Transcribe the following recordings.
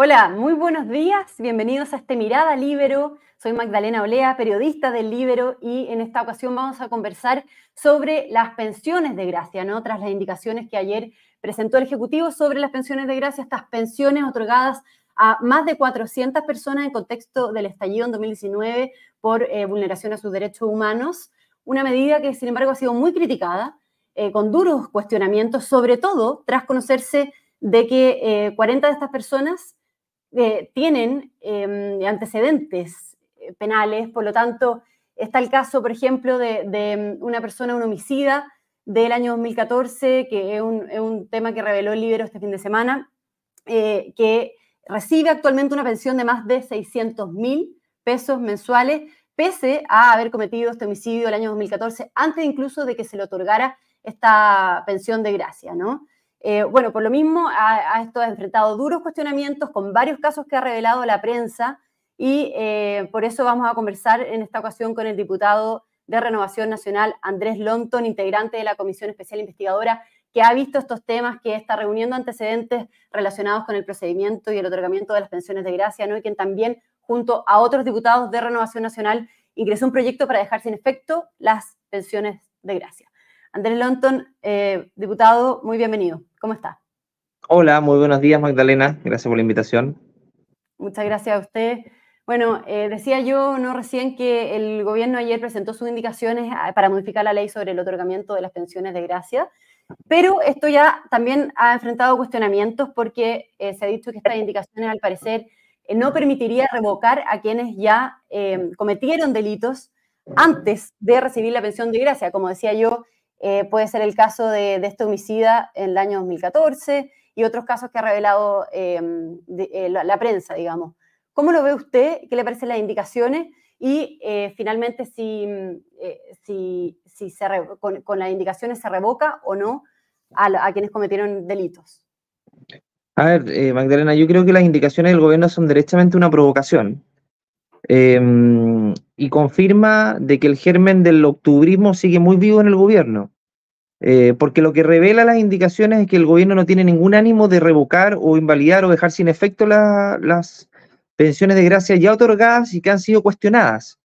Hola, muy buenos días, bienvenidos a este Mirada Libero. Soy Magdalena Olea, periodista del Libero, y en esta ocasión vamos a conversar sobre las pensiones de gracia, ¿no? Tras las indicaciones que ayer presentó el Ejecutivo sobre las pensiones de gracia, estas pensiones otorgadas a más de 400 personas en contexto del estallido en 2019 por eh, vulneración a sus derechos humanos. Una medida que, sin embargo, ha sido muy criticada, eh, con duros cuestionamientos, sobre todo tras conocerse de que 40 eh, de estas personas eh, tienen em, antecedentes eh, penales, por lo tanto, está el caso, por ejemplo, de, em, una persona, un homicida del año 2014, que es un, tema que reveló el libro este fin de semana, eh, que recibe actualmente una pensión de más de 600 mil pesos mensuales, pese a haber cometido este homicidio el año 2014, antes incluso de que se le otorgara esta pensión de gracia, ¿no? Eh, bueno, por lo mismo, a, esto ha enfrentado duros cuestionamientos con varios casos que ha revelado la prensa y eh, por eso vamos a conversar en esta ocasión con el diputado de Renovación Nacional, Andrés Lonton, integrante de la Comisión Especial Investigadora, que ha visto estos temas, que está reuniendo antecedentes relacionados con el procedimiento y el otorgamiento de las pensiones de gracia, ¿no? y quien también, junto a otros diputados de Renovación Nacional, ingresó un proyecto para dejar sin efecto las pensiones de gracia. Andrés Lonton, eh, diputado, muy bienvenido. ¿Cómo está? Hola, muy buenos días Magdalena, gracias por la invitación. Muchas gracias a usted. Bueno, eh, decía yo no recién que el gobierno ayer presentó sus indicaciones ah, para modificar la ley sobre el otorgamiento de las pensiones de gracia, pero esto ya también ha enfrentado cuestionamientos porque eh, se ha dicho que estas indicaciones al parecer eh, no permitiría revocar a quienes ya cometieron delitos antes de recibir la pensión de gracia. Como decía yo, eh, puede ser el caso de, este homicida en el año 2014 y otros casos que ha revelado em, eh, la, prensa, digamos. ¿Cómo lo ve usted? ¿Qué le parecen las indicaciones? Y eh, finalmente, si, si, si se con, las indicaciones se revoca o no a, quienes cometieron delitos. A ver, Magdalena, yo creo que las indicaciones del gobierno son derechamente una provocación. Em, y confirma de que el germen del octubrismo sigue muy vivo en el gobierno. Eh, porque lo que revela las indicaciones es que el gobierno no tiene ningún ánimo de revocar o invalidar o dejar sin efecto las pensiones de gracia ya otorgadas y que han sido cuestionadas.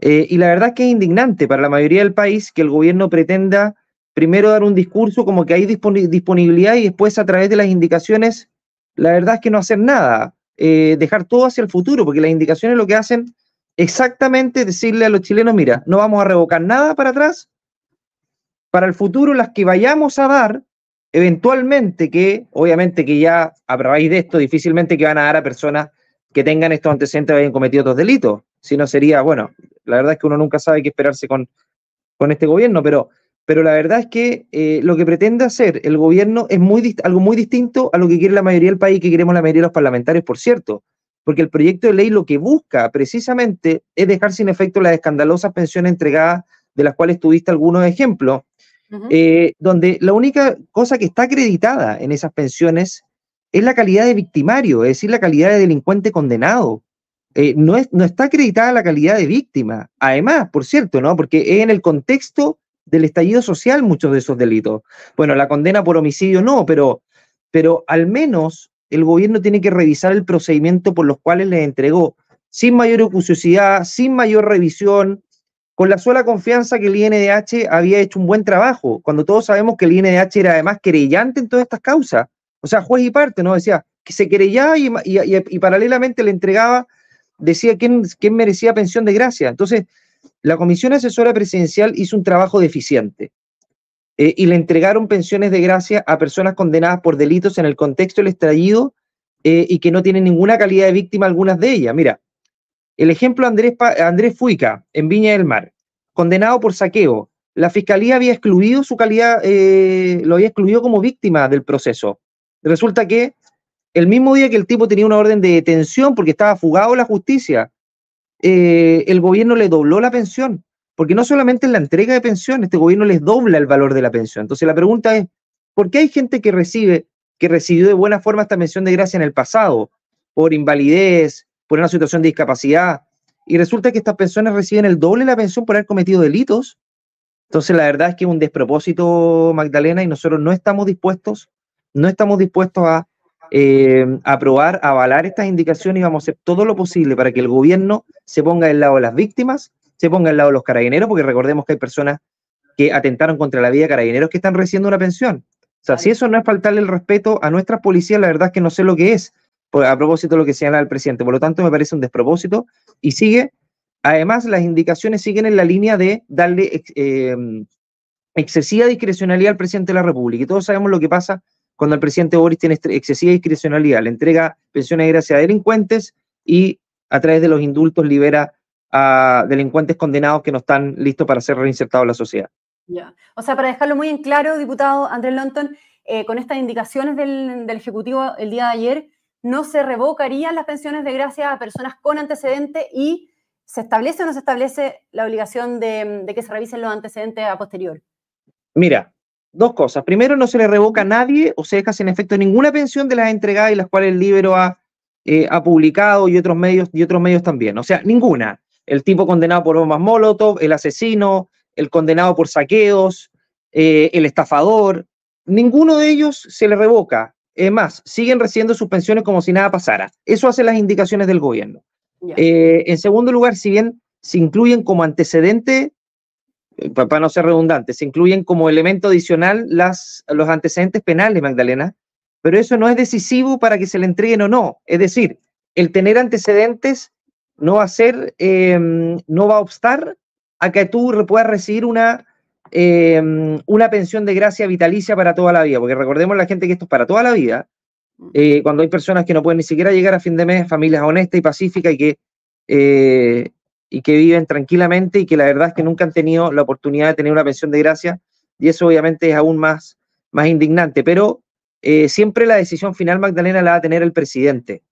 Eh, y la verdad es que es indignante para la mayoría del país que el gobierno pretenda primero dar un discurso como que hay disponibilidad y después a través de las indicaciones, la verdad es que no hacer nada, eh, dejar todo hacia el futuro, porque las indicaciones lo que hacen exactamente decirle a los chilenos, mira, no vamos a revocar nada para atrás, para el futuro las que vayamos a dar, eventualmente que, obviamente que ya a raíz de esto, difícilmente que van a dar a personas que tengan estos antecedentes y hayan cometido otros delitos, si no sería, bueno, la verdad es que uno nunca sabe qué esperarse con, con este gobierno, pero, pero la verdad es que eh, lo que pretende hacer el gobierno es muy, algo muy distinto a lo que quiere la mayoría del país y que queremos la mayoría de los parlamentarios, por cierto porque el proyecto de ley lo que busca precisamente es dejar sin efecto las escandalosas pensiones entregadas, de las cuales tuviste algunos ejemplos, eh, donde la única cosa que está acreditada en esas pensiones es la calidad de victimario, es decir, la calidad de delincuente condenado. Eh, no, es, no está acreditada la calidad de víctima. Además, por cierto, ¿no? Porque es en el contexto del estallido social muchos de esos delitos. Bueno, la condena por homicidio no, pero, pero al menos el gobierno tiene que revisar el procedimiento por los cuales les entregó, sin mayor ociosidad, sin mayor revisión, con la sola confianza que el INDH había hecho un buen trabajo, cuando todos sabemos que el INDH era además querellante en todas estas causas. O sea, juez y parte, ¿no? Decía que se querellaba y, paralelamente le entregaba, decía quién, quién merecía pensión de gracia. Entonces, la Comisión Asesora Presidencial hizo un trabajo deficiente. Eh, y le entregaron pensiones de gracia a personas condenadas por delitos en el contexto del estallido eh, y que no tienen ninguna calidad de víctima algunas de ellas. Mira, el ejemplo Andrés, Andrés Fuica, en Viña del Mar, condenado por saqueo. La fiscalía había excluido su calidad, eh, lo había excluido como víctima del proceso. Resulta que el mismo día que el tipo tenía una orden de detención porque estaba fugado la justicia, el gobierno le dobló la pensión porque no solamente en la entrega de pensión, este gobierno les dobla el valor de la pensión. Entonces la pregunta es, ¿por qué hay gente que recibe, que recibió de buena forma esta pensión de gracia en el pasado, por invalidez, por una situación de discapacidad, y resulta que estas personas reciben el doble de la pensión por haber cometido delitos? Entonces la verdad es que es un despropósito, Magdalena, y nosotros no estamos dispuestos, no estamos dispuestos a, eh, aprobar, avalar estas indicaciones y vamos a hacer todo lo posible para que el gobierno se ponga del lado de las víctimas, se ponga del lado de los carabineros, porque recordemos que hay personas que atentaron contra la vida de carabineros que están recibiendo una pensión. O sea, si eso no es faltarle el respeto a nuestras policías, la verdad es que no sé lo que es, a propósito de lo que señala el presidente. Por lo tanto, me parece un despropósito y sigue, además, las indicaciones siguen en la línea de darle eh, excesiva discrecionalidad al presidente de la República. Y todos sabemos lo que pasa cuando el presidente Boris tiene excesiva discrecionalidad, le entrega pensiones de gracia a delincuentes y a través de los indultos libera a delincuentes condenados que no están listos para ser reinsertados en la sociedad. Ya. O sea, para dejarlo muy en claro, diputado Andrés Lonton, eh, con estas indicaciones del, Ejecutivo el día de ayer, no se revocarían las pensiones de gracia a personas con antecedentes y se establece o no se establece la obligación de, de que se revisen los antecedentes a posterior. Mira, dos cosas. Primero, no se le revoca a nadie o se deja sin efecto ninguna pensión de las entregadas y las cuales el libro ha, eh, ha publicado y otros medios y otros medios también. O sea, ninguna. El tipo condenado por bombas Molotov, el asesino, el condenado por saqueos, eh, el estafador, ninguno de ellos se le revoca. Es más, siguen recibiendo sus pensiones como si nada pasara. Eso hacen las indicaciones del gobierno. Eh, en segundo lugar, si bien se incluyen como antecedente para no ser redundante, se incluyen como elemento adicional las, los antecedentes penales, Magdalena, pero eso no es decisivo para que se le entreguen o no. Es decir, el tener antecedentes no va a ser, em, no va a obstar a que tú puedas recibir una, em, una pensión de gracia vitalicia para toda la vida, porque recordemos la gente que esto es para toda la vida, eh, cuando hay personas que no pueden ni siquiera llegar a fin de mes, familias honestas y pacíficas y que eh, y que viven tranquilamente y que la verdad es que nunca han tenido la oportunidad de tener una pensión de gracia y eso obviamente es aún más, más indignante, pero eh, siempre la decisión final, Magdalena, la va a tener el presidente.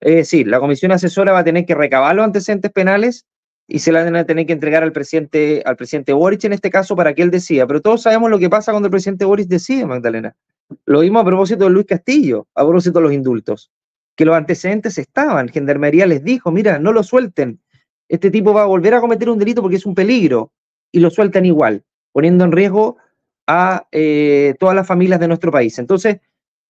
Es decir, la comisión asesora va a tener que recabar los antecedentes penales y se la van a tener que entregar al presidente, al presidente Boric en este caso para que él decida. Pero todos sabemos lo que pasa cuando el presidente Boric decide, Magdalena. Lo vimos a propósito de Luis Castillo, a propósito de los indultos, que los antecedentes estaban. Gendarmería les dijo, mira, no lo suelten, este tipo va a volver a cometer un delito porque es un peligro y lo sueltan igual, poniendo en riesgo a eh, todas las familias de nuestro país. Entonces,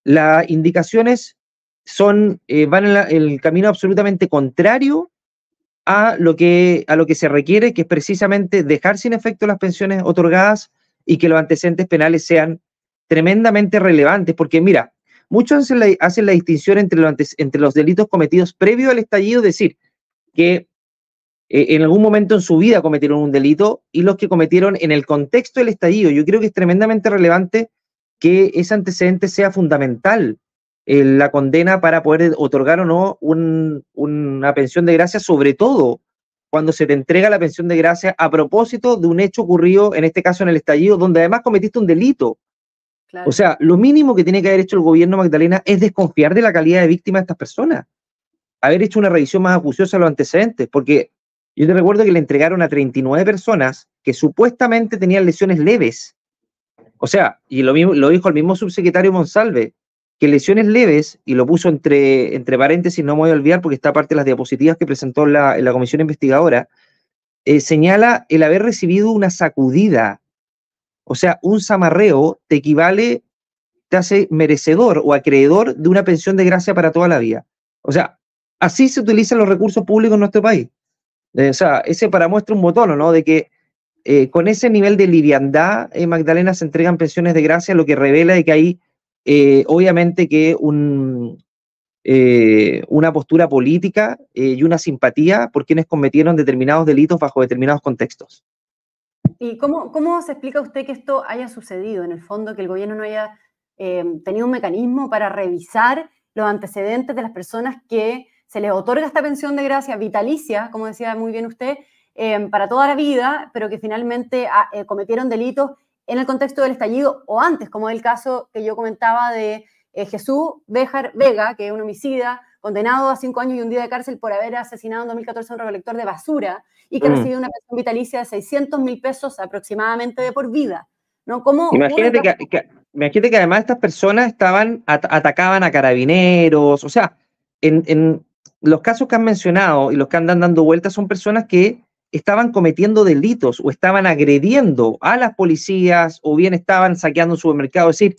las indicaciones son, eh, van en, el camino absolutamente contrario a lo, que, a lo que se requiere, que es precisamente dejar sin efecto las pensiones otorgadas y que los antecedentes penales sean tremendamente relevantes, porque mira, muchos hacen la, distinción entre entre los delitos cometidos previo al estallido, es decir, que en algún momento en su vida cometieron un delito y los que cometieron en el contexto del estallido. Yo creo que es tremendamente relevante que ese antecedente sea fundamental en la condena para poder otorgar o no una pensión de gracia, sobre todo cuando se te entrega la pensión de gracia a propósito de un hecho ocurrido, en este caso en el estallido, donde además cometiste un delito. O sea, lo mínimo que tiene que haber hecho el gobierno Magdalena es desconfiar de la calidad de víctima de estas personas. Haber hecho una revisión más acuciosa a los antecedentes, porque yo te recuerdo que le entregaron a 39 personas que supuestamente tenían lesiones leves. O sea, y lo, mismo, lo dijo el mismo subsecretario Monsalve, que lesiones leves, y lo puso entre, entre paréntesis, no me voy a olvidar porque está parte de las diapositivas que presentó la, la comisión investigadora, eh, señala el haber recibido una sacudida. O sea, un zamarreo te equivale, te hace merecedor o acreedor de una pensión de gracia para toda la vida. O sea, así se utilizan los recursos públicos en nuestro país. Eh, o sea, ese para muestra un botón, ¿no? De que eh, con ese nivel de liviandad, eh, Magdalena, se entregan pensiones de gracia, lo que revela de que hay, obviamente, que un, una postura política y una simpatía por quienes cometieron determinados delitos bajo determinados contextos. ¿Y cómo, cómo se explica usted que esto haya sucedido? En el fondo, que el gobierno no haya tenido un mecanismo para revisar los antecedentes de las personas que se les otorga esta pensión de gracia vitalicia, como decía muy bien usted, eh, para toda la vida, pero que finalmente ah, eh, cometieron delitos en el contexto del estallido o antes, como es el caso que yo comentaba de eh, Jesús Béjar Vega, que es un homicida condenado a cinco años y un día de cárcel por haber asesinado en 2014 a un recolector de basura y que mm. recibió una pensión vitalicia de 600 mil pesos aproximadamente de por vida. ¿no? ¿Cómo imagínate, que, imagínate que además estas personas estaban, atacaban a carabineros, o sea, en, los casos que han mencionado y los que andan dando vueltas son personas que estaban cometiendo delitos o estaban agrediendo a las policías o bien estaban saqueando un supermercado. Es decir,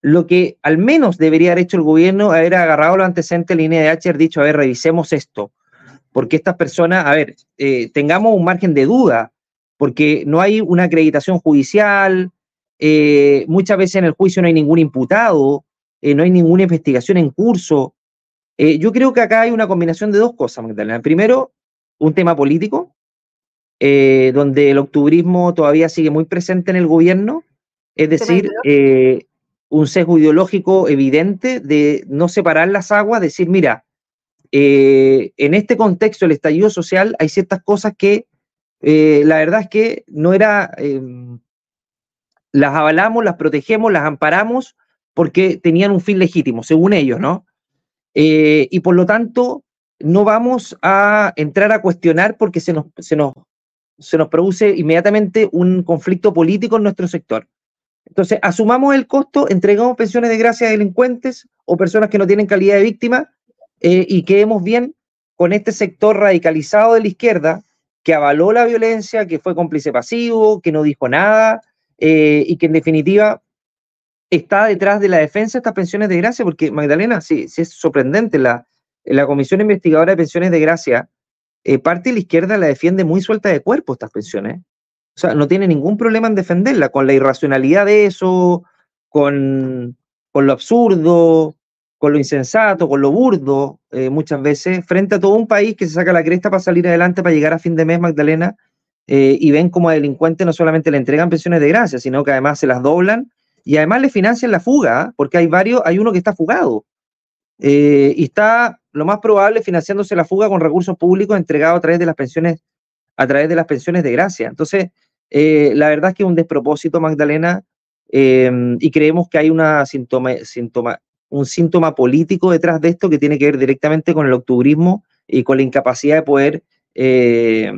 lo que al menos debería haber hecho el gobierno era agarrado los antecedentes de línea de H, haber dicho, a ver, revisemos esto, porque estas personas, a ver, eh, tengamos un margen de duda, porque no hay una acreditación judicial, eh, muchas veces en el juicio no hay ningún imputado, eh, no hay ninguna investigación en curso. Yo creo que acá hay una combinación de dos cosas, Magdalena. Primero, un tema político, donde el octubrismo todavía sigue muy presente en el gobierno, es decir, un sesgo ideológico evidente de no separar las aguas, decir, mira, eh, en este contexto del estallido social hay ciertas cosas que eh, la verdad es que no era, em, las avalamos, las protegemos, las amparamos porque tenían un fin legítimo, según ellos, ¿no? Eh, y por lo tanto, no vamos a entrar a cuestionar porque se nos, se nos, se nos produce inmediatamente un conflicto político en nuestro sector. Entonces, asumamos el costo, entregamos pensiones de gracia a delincuentes o personas que no tienen calidad de víctima eh, y quedemos bien con este sector radicalizado de la izquierda que avaló la violencia, que fue cómplice pasivo, que no dijo nada eh, y que en definitiva está detrás de la defensa de estas pensiones de gracia, porque Magdalena, sí, sí es sorprendente, la, la Comisión Investigadora de Pensiones de Gracia, eh, parte de la izquierda la defiende muy suelta de cuerpo estas pensiones. O sea, no tiene ningún problema en defenderla, con la irracionalidad de eso, con, lo absurdo, con lo insensato, con lo burdo, eh, muchas veces, frente a todo un país que se saca la cresta para salir adelante, para llegar a fin de mes, Magdalena, eh, y ven como a delincuentes no solamente le entregan pensiones de gracia, sino que además se las doblan y además le financian la fuga, ¿ah? porque hay varios, hay uno que está fugado. Eh, y está lo más probable financiándose la fuga con recursos públicos entregados a través de las pensiones, a través de las pensiones de gracia. Entonces, eh, la verdad es que es un despropósito, Magdalena, em, y creemos que hay una síntoma, un síntoma político detrás de esto que tiene que ver directamente con el octubrismo y con la incapacidad de poder, eh,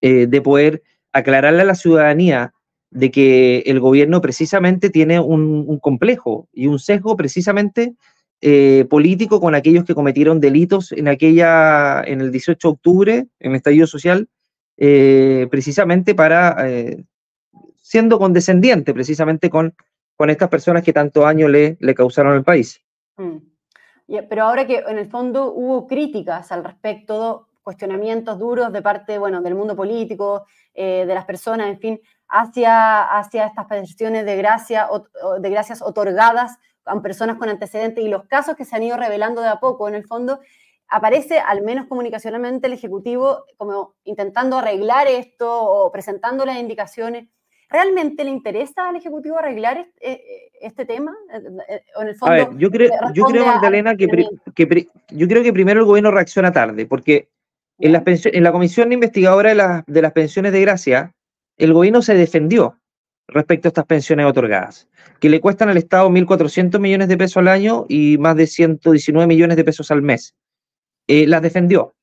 de poder aclararle a la ciudadanía de que el gobierno precisamente tiene un, complejo y un sesgo precisamente eh, político con aquellos que cometieron delitos en aquella, en el 18 de octubre, en el estallido social, eh, precisamente para, eh, siendo condescendiente precisamente con, con estas personas que tanto daño le, le causaron al país. Mm. Pero ahora que en el fondo hubo críticas al respecto, cuestionamientos duros de parte bueno, del mundo político, de las personas, en fin, hacia, hacia estas peticiones de, gracia, de gracias otorgadas a personas con antecedentes y los casos que se han ido revelando de a poco, en el fondo, aparece, al menos comunicacionalmente, el Ejecutivo como intentando arreglar esto o presentando las indicaciones. ¿Realmente le interesa al Ejecutivo arreglar este, este tema? Eh, en el fondo, a ver, yo creo, yo creo Magdalena, que, que, yo creo que primero el gobierno reacciona tarde, porque en, las en la Comisión Investigadora de, de las Pensiones de Gracia, el gobierno se defendió respecto a estas pensiones otorgadas, que le cuestan al Estado 1.400 millones de pesos al año y más de 119 millones de pesos al mes. Eh, las defendió.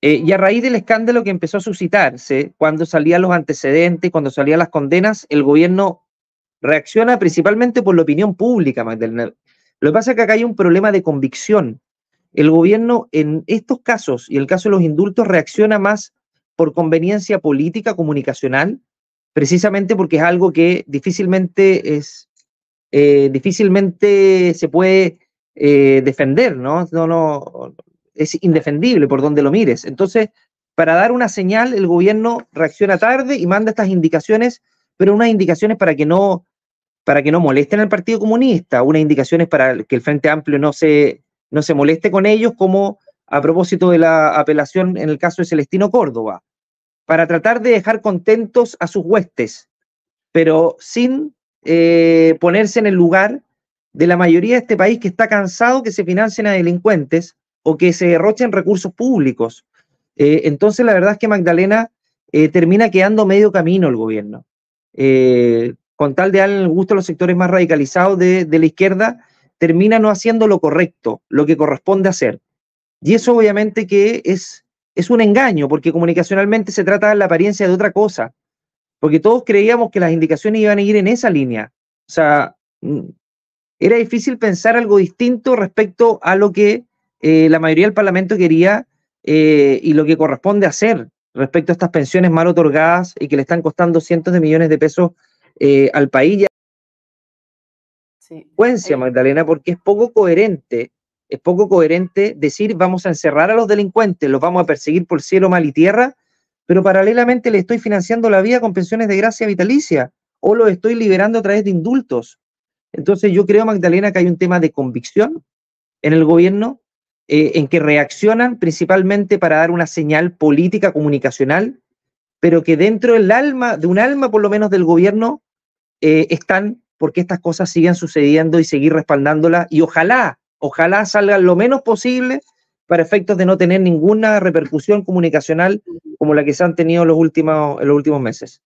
Eh, y a raíz del escándalo que empezó a suscitarse, cuando salían los antecedentes, cuando salían las condenas, el gobierno reacciona principalmente por la opinión pública, Magdalena. Lo que pasa es que acá hay un problema de convicción. El gobierno en estos casos, y el caso de los indultos, reacciona más por conveniencia política, comunicacional, precisamente porque es algo que difícilmente es, eh, difícilmente se puede defender, ¿no? No, no, es indefendible por donde lo mires. Entonces, para dar una señal, el gobierno reacciona tarde y manda estas indicaciones, pero unas indicaciones para que no, para que no molesten al Partido Comunista, unas indicaciones para que el Frente Amplio no se, no se moleste con ellos, como a propósito de la apelación en el caso de Celestino Córdoba, para tratar de dejar contentos a sus huestes, pero sin eh, ponerse en el lugar de la mayoría de este país que está cansado que se financien a delincuentes o que se derrochen recursos públicos. Eh, entonces, la verdad es que Magdalena eh, termina quedando medio camino el gobierno. Con tal de darle el gusto a los sectores más radicalizados de, la izquierda, termina no haciendo lo correcto, lo que corresponde hacer. Y eso obviamente que es, es un engaño, porque comunicacionalmente se trata de la apariencia de otra cosa, porque todos creíamos que las indicaciones iban a ir en esa línea. O sea, mm, era difícil pensar algo distinto respecto a lo que eh, la mayoría del Parlamento quería eh, y lo que corresponde hacer respecto a estas pensiones mal otorgadas y que le están costando cientos de millones de pesos eh, al país consecuencia, Magdalena, porque es poco coherente, es poco coherente decir vamos a encerrar a los delincuentes, los vamos a perseguir por cielo, mal y tierra, pero paralelamente le estoy financiando la vida con pensiones de gracia vitalicia o lo estoy liberando a través de indultos. Entonces yo creo, Magdalena, que hay un tema de convicción en el gobierno, eh, en que reaccionan principalmente para dar una señal política comunicacional, pero que dentro del alma, de un alma por lo menos del gobierno, eh, están porque estas cosas sigan sucediendo y seguir respaldándolas y ojalá, ojalá salgan lo menos posible para efectos de no tener ninguna repercusión comunicacional como la que se han tenido los últimos, en los últimos meses.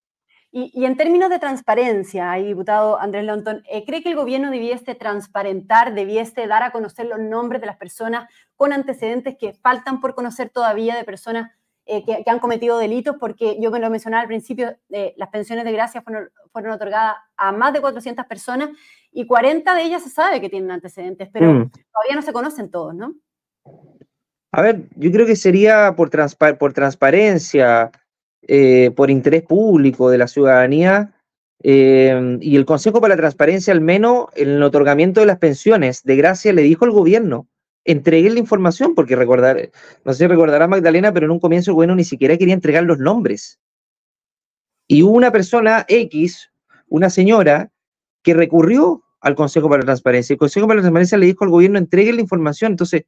Y, en términos de transparencia, diputado Andrés Lontón, eh, ¿cree que el gobierno debiese transparentar, debiese dar a conocer los nombres de las personas con antecedentes que faltan por conocer todavía de personas eh, que, han cometido delitos? Porque yo me lo mencionaba al principio, eh, las pensiones de gracia fueron, fueron, otorgadas a más de 400 personas y 40 de ellas se sabe que tienen antecedentes, pero mm. todavía no se conocen todos, ¿no? A ver, yo creo que sería por, por transparencia, eh, por interés público de la ciudadanía y el Consejo para la Transparencia, al menos en el otorgamiento de las pensiones de gracia, le dijo al gobierno, entreguen la información, porque recordar, no sé si recordará Magdalena, pero en un comienzo el gobierno ni siquiera quería entregar los nombres. Y hubo una persona X, una señora, que recurrió al Consejo para la Transparencia. El Consejo para la Transparencia le dijo al gobierno, entreguen la información. Entonces,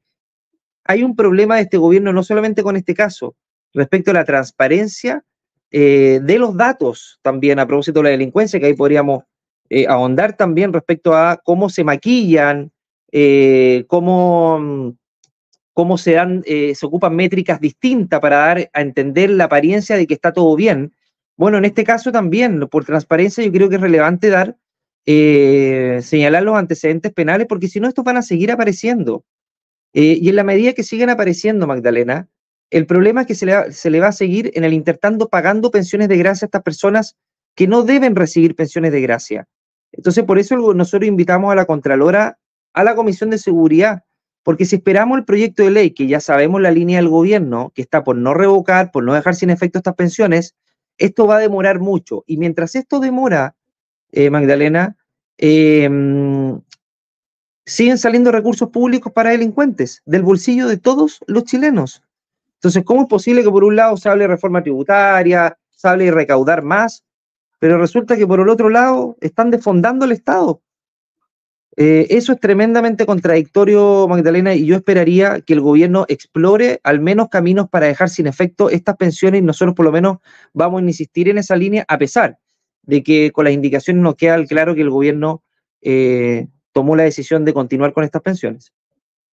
hay un problema de este gobierno, no solamente con este caso, respecto a la transparencia eh, de los datos también a propósito de la delincuencia, que ahí podríamos eh, ahondar también respecto a cómo se maquillan, eh, cómo, cómo se, dan, se ocupan métricas distintas para dar a entender la apariencia de que está todo bien. Bueno, en este caso también, por transparencia, yo creo que es relevante dar, señalar los antecedentes penales, porque si no, estos van a seguir apareciendo. y en la medida que siguen apareciendo, Magdalena, el problema es que se le, va, a seguir en el intertando pagando pensiones de gracia a estas personas que no deben recibir pensiones de gracia. Entonces, por eso nosotros invitamos a la Contralora, a la Comisión de Seguridad, porque si esperamos el proyecto de ley, que ya sabemos la línea del gobierno, que está por no revocar, por no dejar sin efecto estas pensiones, esto va a demorar mucho. Y mientras esto demora, eh, Magdalena, em, siguen saliendo recursos públicos para delincuentes del bolsillo de todos los chilenos. Entonces, ¿cómo es posible que por un lado se hable de reforma tributaria, se hable de recaudar más, pero resulta que por el otro lado están desfondando el Estado? Eh, eso es tremendamente contradictorio, Magdalena, y yo esperaría que el gobierno explore al menos caminos para dejar sin efecto estas pensiones y nosotros por lo menos vamos a insistir en esa línea, a pesar de que con las indicaciones nos queda claro que el gobierno eh, tomó la decisión de continuar con estas pensiones.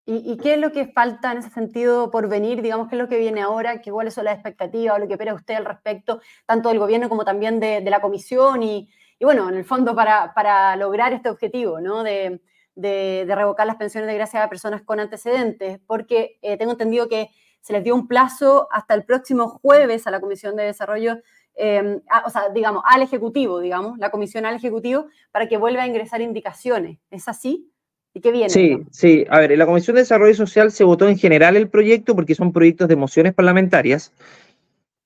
¿Y, qué es lo que falta en ese sentido por venir? Digamos, ¿qué es lo que viene ahora? ¿Qué, ¿Cuáles son las expectativas o lo que espera usted al respecto, tanto del gobierno como también de, la comisión? Y, bueno, en el fondo para, para lograr este objetivo, ¿no? De, de, revocar las pensiones de gracia a personas con antecedentes, porque eh, tengo entendido que se les dio un plazo hasta el próximo jueves a la Comisión de Desarrollo, em, o sea, digamos, al Ejecutivo, digamos, la Comisión al Ejecutivo, para que vuelva a ingresar indicaciones. ¿Es así? ¿Y qué viene? Sí, sí. A ver, en la Comisión de Desarrollo Social se votó en general el proyecto porque son proyectos de mociones parlamentarias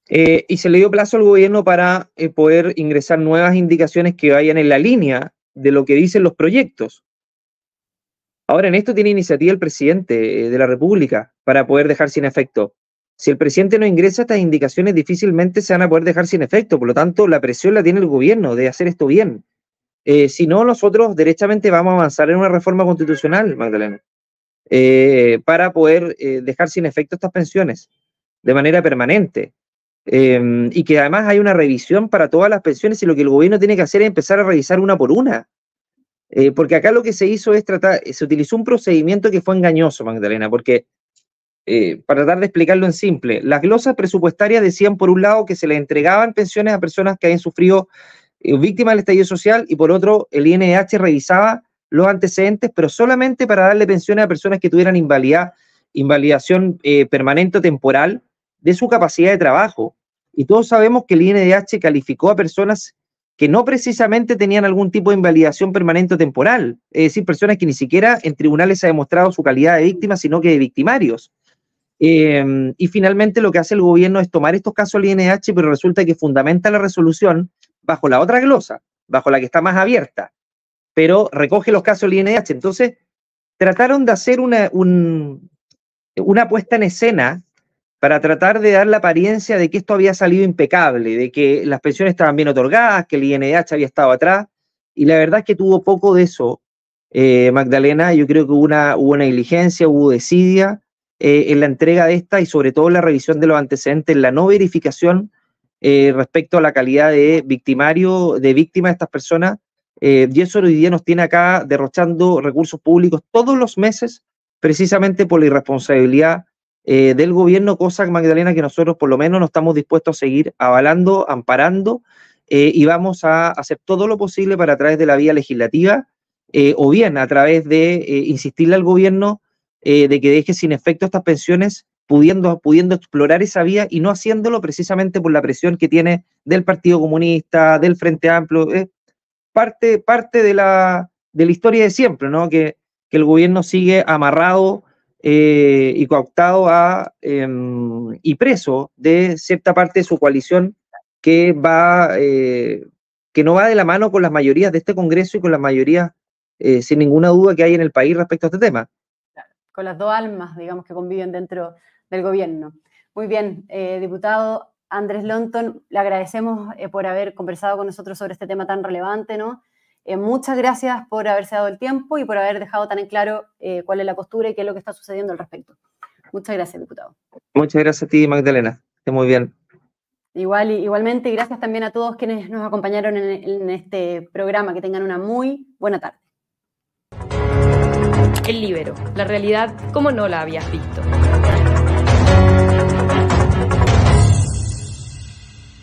eh, y se le dio plazo al gobierno para eh, poder ingresar nuevas indicaciones que vayan en la línea de lo que dicen los proyectos. Ahora, en esto tiene iniciativa el presidente eh, de la República para poder dejar sin efecto. Si el presidente no ingresa estas indicaciones, difícilmente se van a poder dejar sin efecto. Por lo tanto, la presión la tiene el gobierno de hacer esto bien. Si no, nosotros derechamente vamos a avanzar en una reforma constitucional, Magdalena, para poder dejar sin efecto estas pensiones de manera permanente. Y que además hay una revisión para todas las pensiones y lo que el gobierno tiene que hacer es empezar a revisar una por una. porque acá lo que se hizo es tratar, se utilizó un procedimiento que fue engañoso, Magdalena, porque para tratar de explicarlo en simple, las glosas presupuestarias decían por un lado que se le entregaban pensiones a personas que habían sufrido eh, víctima del estallido social y por otro el INH revisaba los antecedentes, pero solamente para darle pensiones a personas que tuvieran invalidad, invalidación eh, permanente o temporal de su capacidad de trabajo. Y todos sabemos que el INDH calificó a personas que no precisamente tenían algún tipo de invalidación permanente o temporal, es decir, personas que ni siquiera en tribunales se ha demostrado su calidad de víctima, sino que de victimarios. Em, y finalmente lo que hace el gobierno es tomar estos casos del INH, pero resulta que fundamenta la resolución bajo la otra glosa, bajo la que está más abierta. pero recoge los casos del INDH. Entonces, trataron de hacer una, una puesta en escena para tratar de dar la apariencia de que esto había salido impecable, de que las pensiones estaban bien otorgadas, que el INDH había estado atrás, y la verdad es que tuvo poco de eso, eh, Magdalena, yo creo que hubo una, hubo una negligencia, hubo desidia eh, en la entrega de esta y sobre todo la revisión de los antecedentes, la no verificación eh, respecto a la calidad de victimario, de víctima de estas personas, y eso hoy día nos tiene acá derrochando recursos públicos todos los meses, precisamente por la irresponsabilidad del gobierno, cosa, Magdalena, que nosotros por lo menos no estamos dispuestos a seguir avalando, amparando, y vamos a hacer todo lo posible para a través de la vía legislativa eh, o bien a través de eh, insistirle al gobierno eh, de que deje sin efecto estas pensiones, pudiendo, pudiendo explorar esa vía y no haciéndolo precisamente por la presión que tiene del Partido Comunista, del Frente Amplio, parte, parte de, la, de la historia de siempre, ¿no? Que, que el gobierno sigue amarrado y cooptado em, y preso de cierta parte de su coalición que va, que no va de la mano con las mayorías de este Congreso y con las mayorías eh, sin ninguna duda que hay en el país respecto a este tema. Con las dos almas, digamos, que conviven dentro del gobierno. Muy bien, eh, diputado Andrés Lonton, le agradecemos eh, por haber conversado con nosotros sobre este tema tan relevante, ¿no? Muchas gracias por haberse dado el tiempo y por haber dejado tan en claro cuál es la postura y qué es lo que está sucediendo al respecto. Muchas gracias, diputado. Muchas gracias a ti, Magdalena. Esté muy bien. Igual, igualmente, gracias también a todos quienes nos acompañaron en este programa. Que tengan una muy buena tarde. El libero, la realidad como no la habías visto.